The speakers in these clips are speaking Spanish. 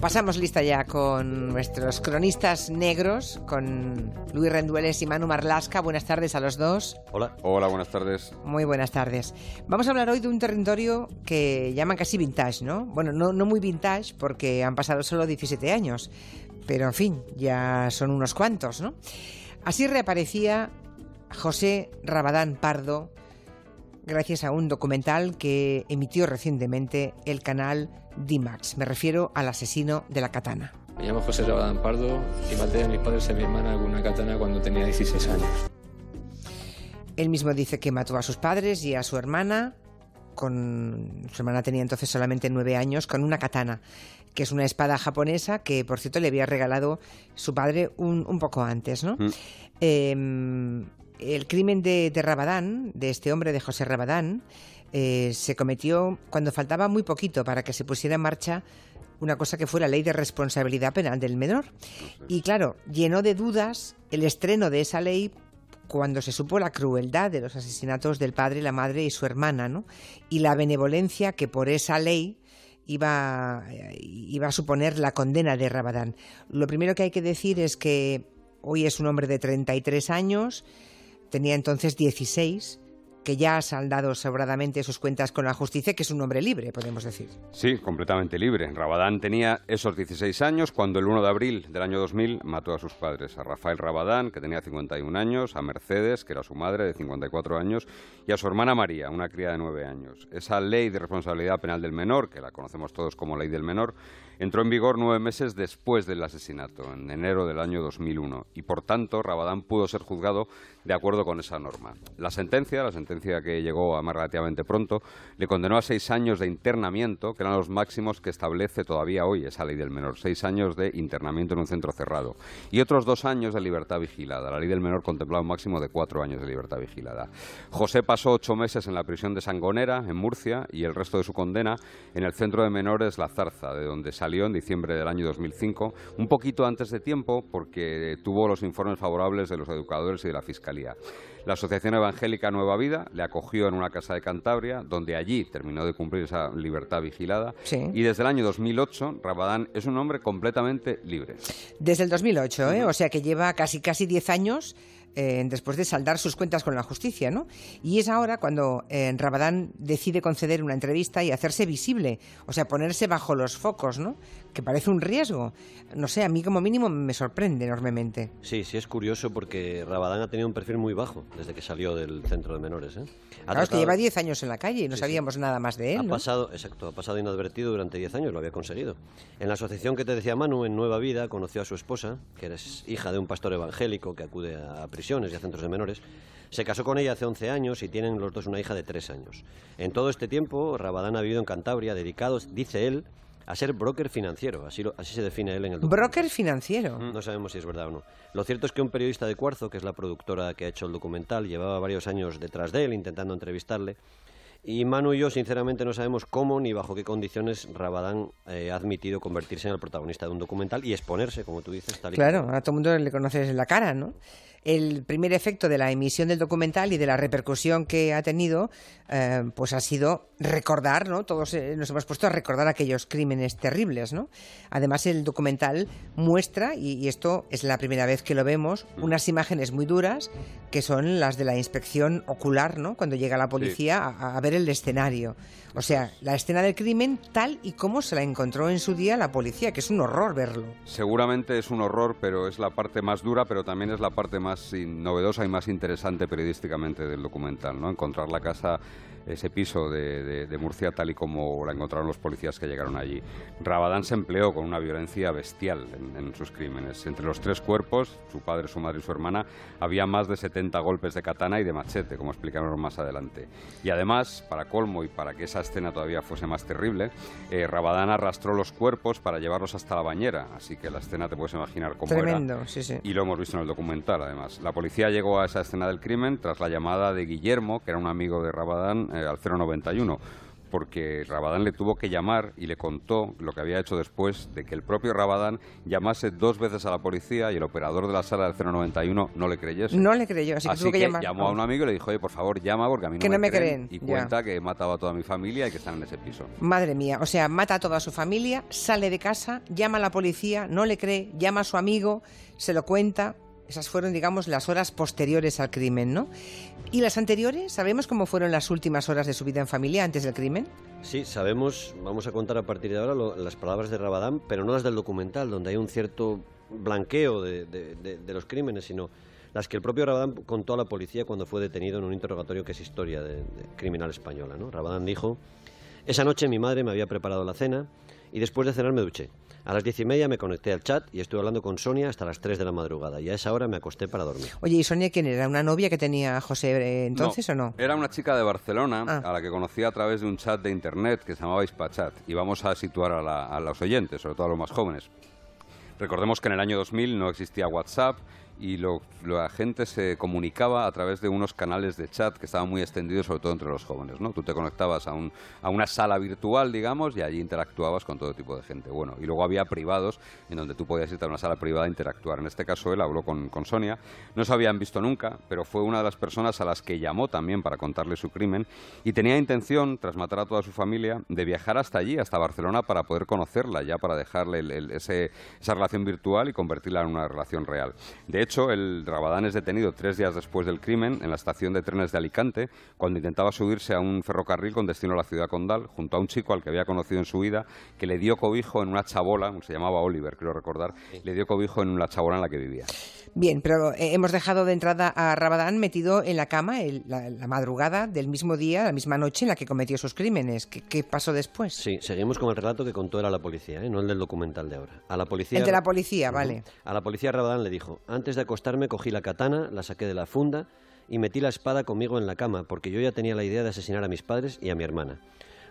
Pasamos lista ya con nuestros cronistas negros, con Luis Rendueles y Manu Marlasca. Buenas tardes a los dos. Hola. Hola, buenas tardes. Muy buenas tardes. Vamos a hablar hoy de un territorio que llaman casi vintage, ¿no? Bueno, no, no muy vintage porque han pasado solo 17 años, pero en fin, ya son unos cuantos, ¿no? Así reaparecía José Rabadán Pardo gracias a un documental que emitió recientemente el canal D-Max. Me refiero al asesino de la katana. Me llamo José Rabadán Pardo y maté a mis padres y a mi hermana con una katana cuando tenía 16 años. Él mismo dice que mató a sus padres y a su hermana, con su hermana tenía entonces solamente nueve años, con una katana, que es una espada japonesa que, por cierto, le había regalado su padre un, poco antes, ¿no? Mm. Em, el crimen de, Rabadán, de este hombre, de José Rabadán, eh, se cometió cuando faltaba muy poquito para que se pusiera en marcha una cosa que fue la ley de responsabilidad penal del menor. Y claro, llenó de dudas el estreno de esa ley cuando se supo la crueldad de los asesinatos del padre, la madre y su hermana, ¿no? Y la benevolencia que por esa ley iba, iba a suponer la condena de Rabadán. Lo primero que hay que decir es que hoy es un hombre de 33 años, tenía entonces 16 que ya ha saldado sobradamente sus cuentas con la justicia, que es un hombre libre, podemos decir. Sí, completamente libre. Rabadán tenía esos 16 años cuando el 1 de abril del año 2000 mató a sus padres, a Rafael Rabadán, que tenía 51 años, a Mercedes, que era su madre, de 54 años, y a su hermana María, una cría de 9 años. Esa ley de responsabilidad penal del menor, que la conocemos todos como ley del menor, entró en vigor nueve meses después del asesinato, en enero del año 2001, y por tanto Rabadán pudo ser juzgado de acuerdo con esa norma. La sentencia, la sentencia que llegó a más relativamente pronto, le condenó a seis años de internamiento, que eran los máximos que establece todavía hoy esa ley del menor, seis años de internamiento en un centro cerrado, y otros dos años de libertad vigilada. La ley del menor contemplaba un máximo de cuatro años de libertad vigilada. José pasó ocho meses en la prisión de Sangonera, en Murcia, y el resto de su condena en el centro de menores La Zarza, de donde salió en diciembre del año 2005, un poquito antes de tiempo porque tuvo los informes favorables de los educadores y de la Fiscalía. La Asociación Evangélica Nueva Vida le acogió en una casa de Cantabria, donde allí terminó de cumplir esa libertad vigilada. Y desde el año 2008, Rabadán es un hombre completamente libre. Desde el 2008, ¿eh? o sea que lleva casi casi 10 años eh, después de saldar sus cuentas con la justicia, ¿no? Y es ahora cuando eh, Rabadán decide conceder una entrevista y hacerse visible, o sea, ponerse bajo los focos, ¿no? Que parece un riesgo. No sé, a mí como mínimo me sorprende enormemente. Sí, sí es curioso porque Rabadán ha tenido un perfil muy bajo desde que salió del centro de menores. ¿eh? claro, es que lleva 10 años en la calle y no sabíamos nada más de él. Ha pasado, exacto, ha pasado inadvertido durante 10 años, lo había conseguido. En la asociación que te decía Manu, en Nueva Vida, conoció a su esposa, que es hija de un pastor evangélico que acude a prisiones y a centros de menores. Se casó con ella hace 11 años y tienen los dos una hija de 3 años. En todo este tiempo, Rabadán ha vivido en Cantabria, dedicado, dice él, a ser broker financiero, así, así se define él en el documental. ¿Broker financiero? No sabemos si es verdad o no. Lo cierto es que un periodista de Cuarzo, que es la productora que ha hecho el documental, llevaba varios años detrás de él intentando entrevistarle. Y Manu y yo, sinceramente, no sabemos cómo ni bajo qué condiciones Rabadán eh, ha admitido convertirse en el protagonista de un documental y exponerse, como tú dices, tal y Claro, a todo el mundo le conoces la cara, ¿no? el primer efecto de la emisión del documental y de la repercusión que ha tenido, eh, pues ha sido recordar, ¿no? Todos eh, nos hemos puesto a recordar aquellos crímenes terribles, ¿no? Además, el documental muestra, y, esto es la primera vez que lo vemos, mm. unas imágenes muy duras que son las de la inspección ocular, ¿no? Cuando llega la policía a, a ver el escenario. O sea, la escena del crimen tal y como se la encontró en su día la policía, que es un horror verlo. Seguramente es un horror, pero es la parte más dura, pero también es la parte más novedosa y más interesante periodísticamente del documental, ¿no? Encontrar la casa ese piso de, Murcia tal y como la encontraron los policías que llegaron allí. Rabadán se empleó con una violencia bestial en, sus crímenes. Entre los tres cuerpos, su padre, su madre y su hermana, había más de 70 golpes de katana y de machete, como explicaremos más adelante. Y además, para colmo y para que esa escena todavía fuese más terrible, eh, Rabadán arrastró los cuerpos para llevarlos hasta la bañera, así que la escena te puedes imaginar cómo Tremendo, Sí, sí. Y lo hemos visto en el documental, además. La policía llegó a esa escena del crimen tras la llamada de Guillermo, que era un amigo de Rabadán, eh, al 091. Porque Rabadán le tuvo que llamar y le contó lo que había hecho después de que el propio Rabadán llamase dos veces a la policía y el operador de la sala del 091 no le creyese. No le creyó, así que tuvo que, llamar. llamó a un amigo y le dijo, oye, por favor, llama porque a mí no, que me, no me creen. creen. Y Ya. cuenta que he matado a toda mi familia y que están en ese piso. Madre mía, o sea, mata a toda su familia, sale de casa, llama a la policía, no le cree, llama a su amigo, se lo cuenta. Esas fueron, digamos, las horas posteriores al crimen, ¿no? ¿Y las anteriores? ¿Sabemos cómo fueron las últimas horas de su vida en familia antes del crimen? Sí, sabemos, vamos a contar a partir de ahora las palabras de Rabadán, pero no las del documental, donde hay un cierto blanqueo de, los crímenes, sino las que el propio Rabadán contó a la policía cuando fue detenido en un interrogatorio que es historia criminal española. ¿no? Rabadán dijo, esa noche mi madre me había preparado la cena y después de cenar me duché. A las diez y media me conecté al chat y estuve hablando con Sonia hasta las tres de la madrugada y a esa hora me acosté para dormir. Oye, ¿y Sonia quién era? ¿Una novia que tenía José eh, entonces o no? Era una chica de Barcelona Ah. a la que conocí a través de un chat de internet que se llamaba Hispachat. Y vamos a situar a, la- a los oyentes, sobre todo a los más jóvenes. Recordemos que en el año 2000 no existía WhatsApp y lo- la gente se comunicaba a través de unos canales de chat que estaban muy extendidos, sobre todo entre los jóvenes. ¿no? Tú te conectabas a, un- a una sala virtual, digamos, y allí interactuabas con todo tipo de gente. Bueno, y luego había privados en donde tú podías irte a una sala privada a interactuar. En este caso él habló con, con Sonia. No se habían visto nunca, pero fue una de las personas a las que llamó también para contarle su crimen y tenía intención, tras matar a toda su familia, de viajar hasta allí, hasta Barcelona, para poder conocerla, ya para dejarle el- el- ese- esa relación virtual y convertirla en una relación real. De hecho, el Rabadán es detenido tres días después del crimen en la estación de trenes de Alicante, cuando intentaba subirse a un ferrocarril con destino a la ciudad condal, junto a un chico al que había conocido en su vida, que le dio cobijo en una chabola, se llamaba Oliver, creo recordar, le dio cobijo en la chabola en la que vivía. Bien, pero eh, hemos dejado de entrada a Rabadán metido en la cama el- la, la madrugada del mismo día, la misma noche en la que cometió sus crímenes. ¿Qué, qué pasó después? Sí, seguimos con el relato que contó él a la policía, ¿eh? no el del documental de ahora. A la policía. El de la policía, vale. A la policía Rabadán le dijo: Antes de acostarme cogí la katana, la saqué de la funda y metí la espada conmigo en la cama, porque yo ya tenía la idea de asesinar a mis padres y a mi hermana.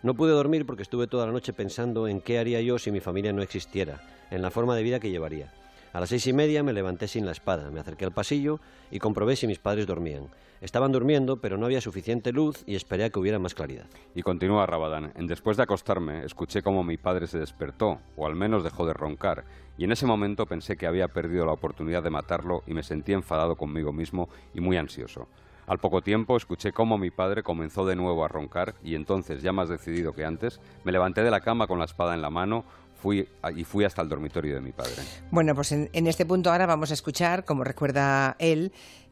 No pude dormir porque estuve toda la noche pensando en qué haría yo si mi familia no existiera, en la forma de vida que llevaría. A las seis y media me levanté sin la espada, me acerqué al pasillo y comprobé si mis padres dormían. Estaban durmiendo, pero no había suficiente luz y esperé a que hubiera más claridad. Y continúa Rabadán. Después de acostarme, escuché cómo mi padre se despertó, o al menos dejó de roncar, y en ese momento pensé que había perdido la oportunidad de matarlo y me sentí enfadado conmigo mismo y muy ansioso. Al poco tiempo escuché cómo mi padre comenzó de nuevo a roncar y entonces, ya más decidido que antes, me levanté de la cama con la espada en la mano fui a- y fui hasta el dormitorio de mi padre. Bueno, pues en, en este punto ahora vamos a escuchar, como recuerda él,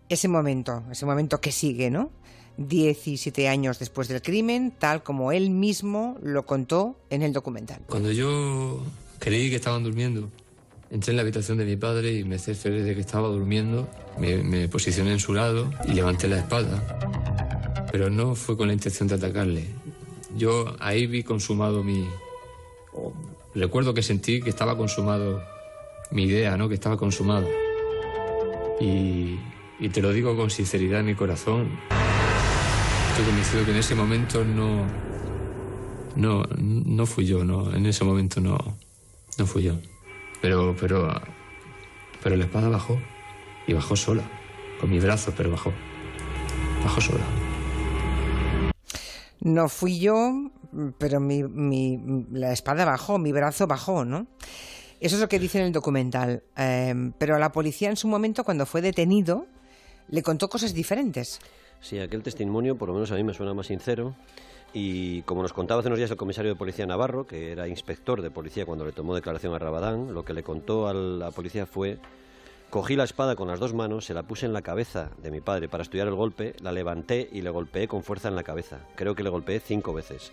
ese momento, ese momento que sigue, ¿no? 17 años después del crimen, tal como él mismo lo contó en el documental. Cuando yo creí que estaban durmiendo, entré en la habitación de mi padre y me cercioré de que estaba durmiendo. Me, posicioné en su lado y levanté la espada. Pero no fue con la intención de atacarle. Yo ahí vi consumado mi... recuerdo que sentí que estaba consumado mi idea, ¿no? Que estaba consumado. Y, y te lo digo con sinceridad en mi corazón. Estoy convencido que en ese momento no... No, no fui yo, no. En ese momento no, no fui yo. Pero, pero, pero la espada bajó y bajó sola, con mi brazo, pero bajó, bajó sola. No fui yo, pero mi, mi- la espada bajó, mi brazo bajó, ¿no? Eso es lo que dice en el documental. Eh, pero a la policía en su momento, cuando fue detenido, le contó cosas diferentes. Sí, aquel testimonio, por lo menos a mí me suena más sincero. Y como nos contaba hace unos días el comisario de policía Navarro, que era inspector de policía cuando le tomó declaración a Rabadán, lo que le contó a la policía fue: cogí la espada con las dos manos, se la puse en la cabeza de mi padre para estudiar el golpe, la levanté y le golpeé con fuerza en la cabeza. Creo que le golpeé cinco veces.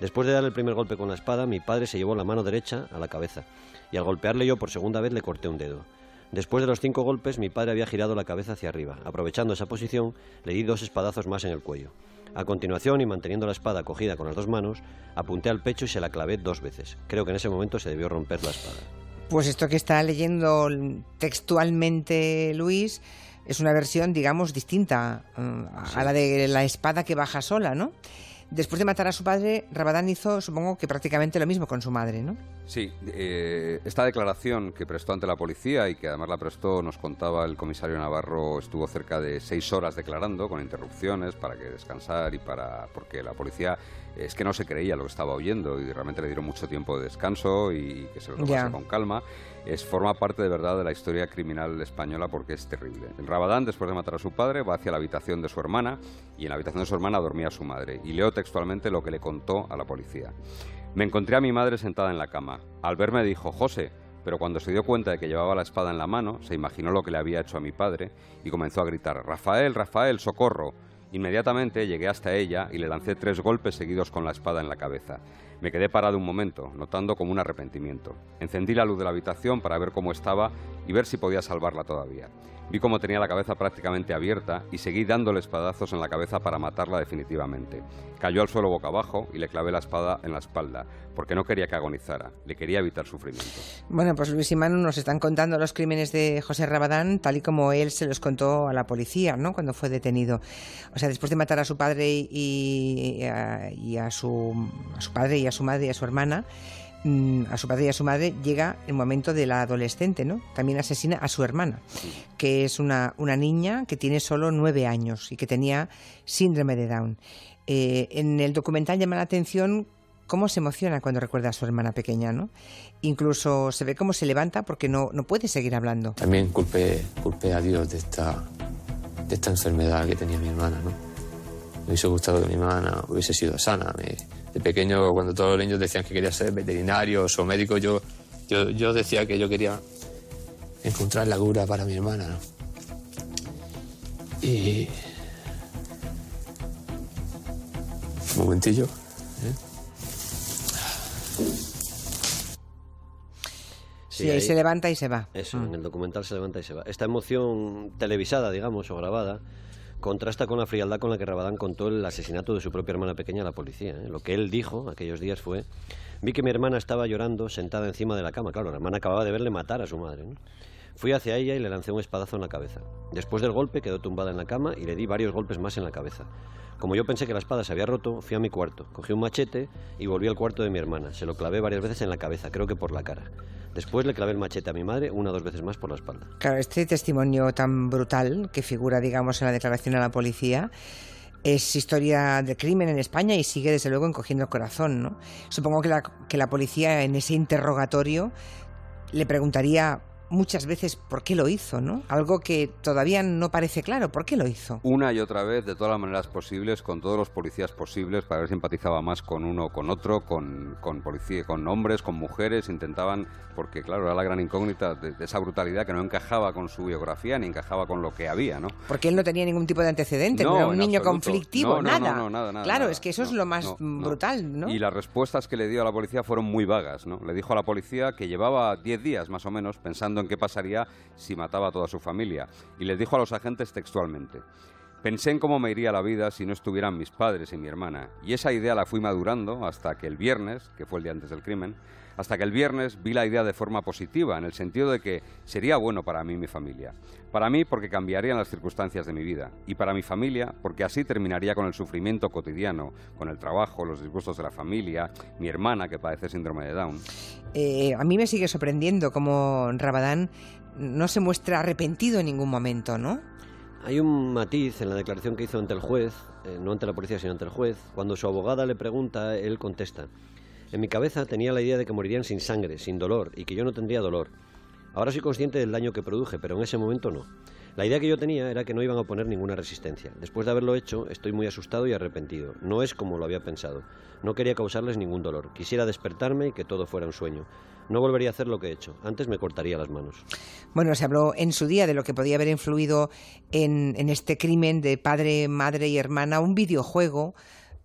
Después de dar el primer golpe con la espada, mi padre se llevó la mano derecha a la cabeza y al golpearle yo por segunda vez le corté un dedo. Después de los cinco golpes, mi padre había girado la cabeza hacia arriba. Aprovechando esa posición, le di dos espadazos más en el cuello. A continuación, y manteniendo la espada cogida con las dos manos, apunté al pecho y se la clavé dos veces. Creo que en ese momento se debió romper la espada. Pues esto que está leyendo textualmente Luis es una versión, digamos, distinta eh, a la de la espada que baja sola, ¿no? Después de matar a su padre, Rabadán hizo, supongo que prácticamente lo mismo con su madre, ¿no? Sí, eh, esta declaración que prestó ante la policía y que además la prestó, nos contaba el comisario Navarro, estuvo cerca de seis horas declarando con interrupciones para que descansar y para porque la policía es que no se creía lo que estaba oyendo y realmente le dieron mucho tiempo de descanso y, que se lo tomase con calma. Es, forma parte de verdad de la historia criminal española porque es terrible. El Rabadán, después de matar a su padre, va hacia la habitación de su hermana y en la habitación de su hermana dormía su madre. Y leo textualmente lo que le contó a la policía. Me encontré a mi madre sentada en la cama. Al verme dijo, José, pero cuando se dio cuenta de que llevaba la espada en la mano, se imaginó lo que le había hecho a mi padre y comenzó a gritar, Rafael, Rafael, socorro. Inmediatamente llegué hasta ella y le lancé tres golpes seguidos con la espada en la cabeza. Me quedé parado un momento, notando como un arrepentimiento. Encendí la luz de la habitación para ver cómo estaba y ver si podía salvarla todavía. Vi cómo tenía la cabeza prácticamente abierta y seguí dándole espadazos en la cabeza para matarla definitivamente. Cayó al suelo boca abajo y le clavé la espada en la espalda, porque no quería que agonizara, le quería evitar sufrimiento. Bueno, pues Luis y Manu nos están contando los crímenes de José Rabadán tal y como él se los contó a la policía, ¿no? Cuando fue detenido. O sea, después de matar a su padre y, a, su, a su padre y a su madre y a su hermana, a su padre y a su madre, llega el momento de la adolescente, ¿no? También asesina a su hermana, que es una, una niña que tiene solo nueve años y que tenía síndrome de Down. Eh, en el documental llama la atención cómo se emociona cuando recuerda a su hermana pequeña, ¿no? Incluso se ve cómo se levanta porque no, no puede seguir hablando. También culpé, culpé a Dios de esta, de esta enfermedad que tenía mi hermana, ¿no? Me hubiese gustado que mi hermana hubiese sido sana. Me, de pequeño, cuando todos los niños decían que quería ser veterinarios o médicos, yo, yo, decía que yo quería encontrar la cura para mi hermana. Y. Un momentillo. ¿eh? Sí, ahí, se levanta y se va. Eso, en mm. el documental se levanta y se va. Esta emoción televisada, digamos, o grabada, contrasta con la frialdad con la que Rabadán contó el asesinato de su propia hermana pequeña a la policía. ¿eh? Lo que él dijo aquellos días fue, vi que mi hermana estaba llorando sentada encima de la cama. Claro, la hermana acababa de verle matar a su madre. Fui hacia ella y le lancé un espadazo en la cabeza. Después del golpe quedó tumbada en la cama y le di varios golpes más en la cabeza. Como yo pensé que la espada se había roto, fui a mi cuarto, cogí un machete y volví al cuarto de mi hermana. Se lo clavé varias veces en la cabeza, creo que por la cara. Después le clavé el machete a mi madre una o dos veces más por la espalda. Claro, este testimonio tan brutal que figura, digamos, en la declaración a la policía es historia de crimen en España y sigue desde luego encogiendo el corazón, ¿no? Supongo que la, que la policía en ese interrogatorio le preguntaría muchas veces por qué lo hizo, ¿no? Algo que todavía no parece claro. ¿Por qué lo hizo? Una y otra vez, de todas las maneras posibles, con todos los policías posibles, para ver si empatizaba más con uno o con otro, con, con, policía, con hombres, con mujeres. Intentaban, porque claro, era la gran incógnita de, esa brutalidad que no encajaba con su biografía ni encajaba con lo que había, ¿no? Porque él no tenía ningún tipo de antecedente, no, era un niño conflictivo, nada. No, nada, nada. Claro, es que eso es lo más brutal, ¿no? Y las respuestas que le dio a la policía fueron muy vagas, ¿no? Le dijo a la policía que llevaba 10 días más o menos pensando en qué pasaría si mataba a toda su familia, y les dijo a los agentes textualmente, Pensé en cómo me iría la vida si no estuvieran mis padres y mi hermana, y esa idea la fui madurando hasta que el viernes, que fue el día antes del crimen, hasta que el viernes vi la idea de forma positiva, en el sentido de que sería bueno para mí y mi familia. Para mí porque cambiarían las circunstancias de mi vida, y para mi familia porque así terminaría con el sufrimiento cotidiano, con el trabajo, los disgustos de la familia, mi hermana que padece síndrome de Down. Eh, a mí me sigue sorprendiendo cómo Rabadán no se muestra arrepentido en ningún momento, ¿no? Hay un matiz en la declaración que hizo ante el juez, eh, no ante la policía, sino ante el juez. Cuando su abogada le pregunta, él contesta. En mi cabeza tenía la idea de que morirían sin sangre, sin dolor, y que yo no tendría dolor. Ahora soy consciente del daño que produje, pero en ese momento no. La idea que yo tenía era que no iban a poner ninguna resistencia. Después de haberlo hecho, estoy muy asustado y arrepentido. No es como lo había pensado. No quería causarles ningún dolor. Quisiera despertarme y que todo fuera un sueño. No volvería a hacer lo que he hecho. Antes me cortaría las manos. Bueno, se habló en su día de lo que podía haber influido en, este crimen de padre, madre y hermana, un videojuego.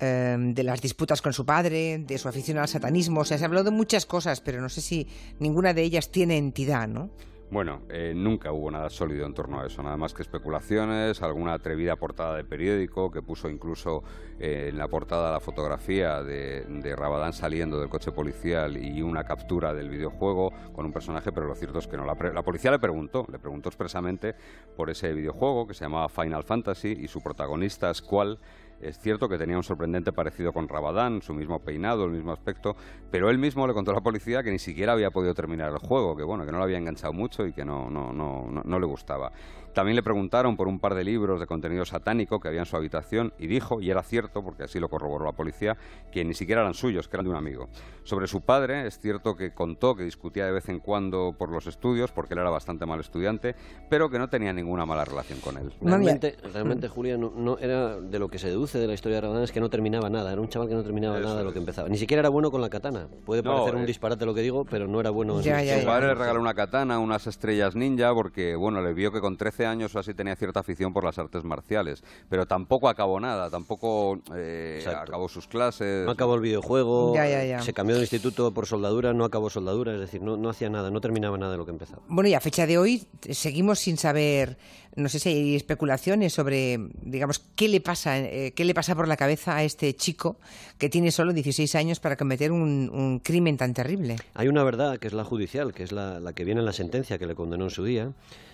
Em, de las disputas con su padre, de su afición al satanismo, o sea, se habló de muchas cosas, pero no sé si ninguna de ellas tiene entidad, ¿no? Bueno, eh, nunca hubo nada sólido en torno a eso, nada más que especulaciones, alguna atrevida portada de periódico que puso incluso eh, en la portada la fotografía de, de, Rabadán saliendo del coche policial y una captura del videojuego con un personaje, pero lo cierto es que no. La, la policía le preguntó, le preguntó expresamente por ese videojuego que se llamaba Final Fantasy y su protagonista, Squall, es cierto que tenía un sorprendente parecido con Rabadán, su mismo peinado, el mismo aspecto, pero él mismo le contó a la policía que ni siquiera había podido terminar el juego, que bueno, que no lo había enganchado mucho y que no, no, no, no, le gustaba. También le preguntaron por un par de libros de contenido satánico que había en su habitación y dijo, y era cierto, porque así lo corroboró la policía, que ni siquiera eran suyos, que eran de un amigo. Sobre su padre, es cierto que contó que discutía de vez en cuando por los estudios, porque él era bastante mal estudiante, pero que no tenía ninguna mala relación con él. Realmente, realmente Julia, no, era de lo que se deduce de la historia de Ramadán, es que no terminaba nada, era un chaval que no terminaba nada de lo que empezaba. Ni siquiera era bueno con la katana. Puede parecer un eh. disparate lo que digo, pero no era bueno. Ya, su padre le regaló una katana, unas estrellas ninja, porque bueno, le vio que con 13 años o así tenía cierta afición por las artes marciales, pero tampoco acabó nada, tampoco eh, acabó sus clases. No acabó el videojuego, se cambió de instituto por soldadura, no acabó soldadura, es decir, no, no hacía nada, no terminaba nada de lo que empezaba. Bueno, y a fecha de hoy seguimos sin saber, no sé si hay especulaciones sobre, digamos, qué le pasa, eh, qué le pasa por la cabeza a este chico que tiene solo 16 años para cometer un, crimen tan terrible. Hay una verdad que es la judicial, que es la, la que viene en la sentencia que le condenó en su día.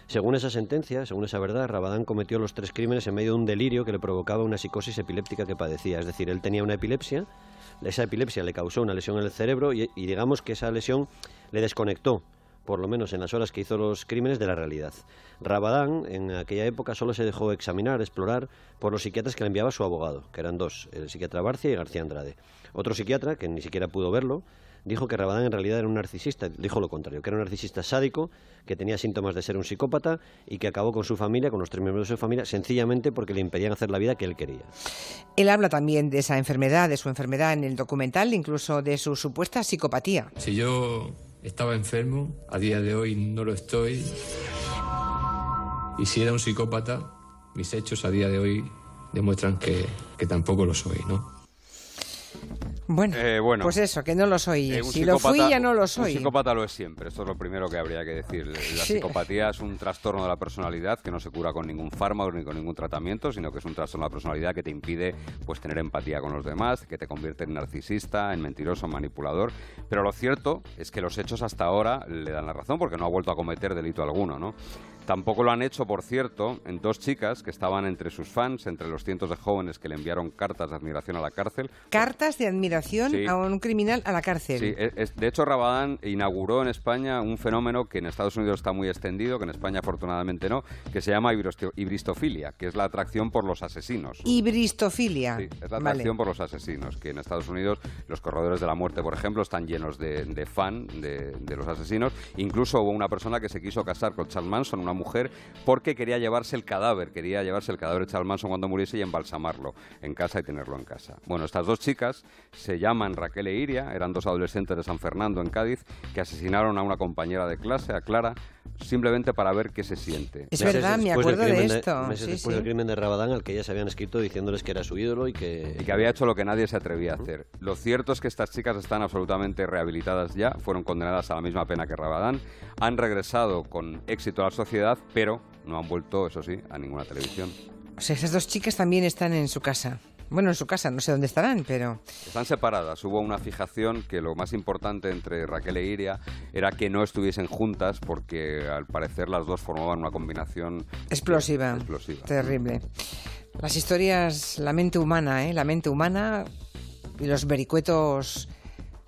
Según esa sentencia, según esa verdad, Rabadán cometió los tres crímenes en medio de un delirio que le provocaba una psicosis epiléptica que padecía. Es decir, él tenía una epilepsia, esa epilepsia le causó una lesión en el cerebro y, digamos que esa lesión le desconectó por lo menos en las horas que hizo los crímenes, de la realidad. Rabadán, en aquella época, solo se dejó examinar, explorar por los psiquiatras que le enviaba su abogado, que eran dos, el psiquiatra Barcia y García Andrade. Otro psiquiatra, que ni siquiera pudo verlo, dijo que Rabadán en realidad era un narcisista, dijo lo contrario, que era un narcisista sádico, que tenía síntomas de ser un psicópata y que acabó con su familia, con los tres miembros de su familia, sencillamente porque le impedían hacer la vida que él quería. Él habla también de esa enfermedad, de su enfermedad en el documental, incluso de su supuesta psicopatía. Si yo estaba enfermo, a día de hoy no lo estoy, y si era un psicópata, mis hechos a día de hoy demuestran que, que tampoco lo soy, ¿no? Eh, bueno, pues eso, que no lo soy. Eh, si lo fui, ya no lo soy. Un psicópata lo es siempre, esto es lo primero que habría que decir. La psicopatía es un trastorno de la personalidad que no se cura con ningún fármaco ni con ningún tratamiento, sino que es un trastorno de la personalidad que te impide pues, tener empatía con los demás, que te convierte en narcisista, en mentiroso, en manipulador. Pero lo cierto es que los hechos hasta ahora le dan la razón porque no ha vuelto a cometer delito alguno, ¿no? Tampoco lo han hecho, por cierto, en dos chicas que estaban entre sus fans, entre los cientos de jóvenes que le enviaron cartas de admiración a la cárcel. ¿Cartas de admiración a un criminal a la cárcel? Sí, de hecho Rabadán inauguró en España un fenómeno que en Estados Unidos está muy extendido, que en España afortunadamente no, que se llama hibristofilia, que es la atracción por los asesinos. Hibristofilia. Sí, es la atracción por los asesinos, que en Estados Unidos los corredores de la muerte, por ejemplo, están llenos de, fan de, de, los asesinos. Incluso hubo una persona que se quiso casar con Charles Manson, una mujer porque quería llevarse el cadáver, quería llevarse el cadáver de Charles Manson cuando muriese y embalsamarlo en casa y tenerlo en casa. Bueno, estas dos chicas se llaman Raquel e Iria, eran dos adolescentes de San Fernando en Cádiz que asesinaron a una compañera de clase, a Clara, simplemente para ver qué se siente. Es verdad, me acuerdo de esto. meses después del crimen de Rabadán, al que ellas habían escrito diciéndoles que era su ídolo y que... Y que había hecho lo que nadie se atrevía a hacer. Lo cierto es que estas chicas están absolutamente rehabilitadas ya, fueron condenadas a la misma pena que Rabadán, han regresado con éxito a la sociedad, pero no han vuelto, eso sí, a ninguna televisión. O sea, esas dos chicas también están en su casa. Bueno, en su casa, no sé dónde estarán, pero... Están separadas. Hubo una fijación que lo más importante entre Raquel e Iria era que no estuviesen juntas porque al parecer las dos formaban una combinación... Explosiva. Explosiva. Terrible. Las historias, la mente humana, ¿eh? La mente humana y los vericuetos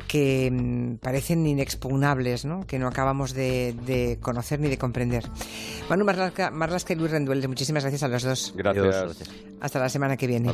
que mm, parecen inexpugnables, ¿no? que no acabamos de, conocer ni de comprender. Manu Marlasca, y Luis Renduel, muchísimas gracias a los dos. Gracias. Hasta la semana que viene.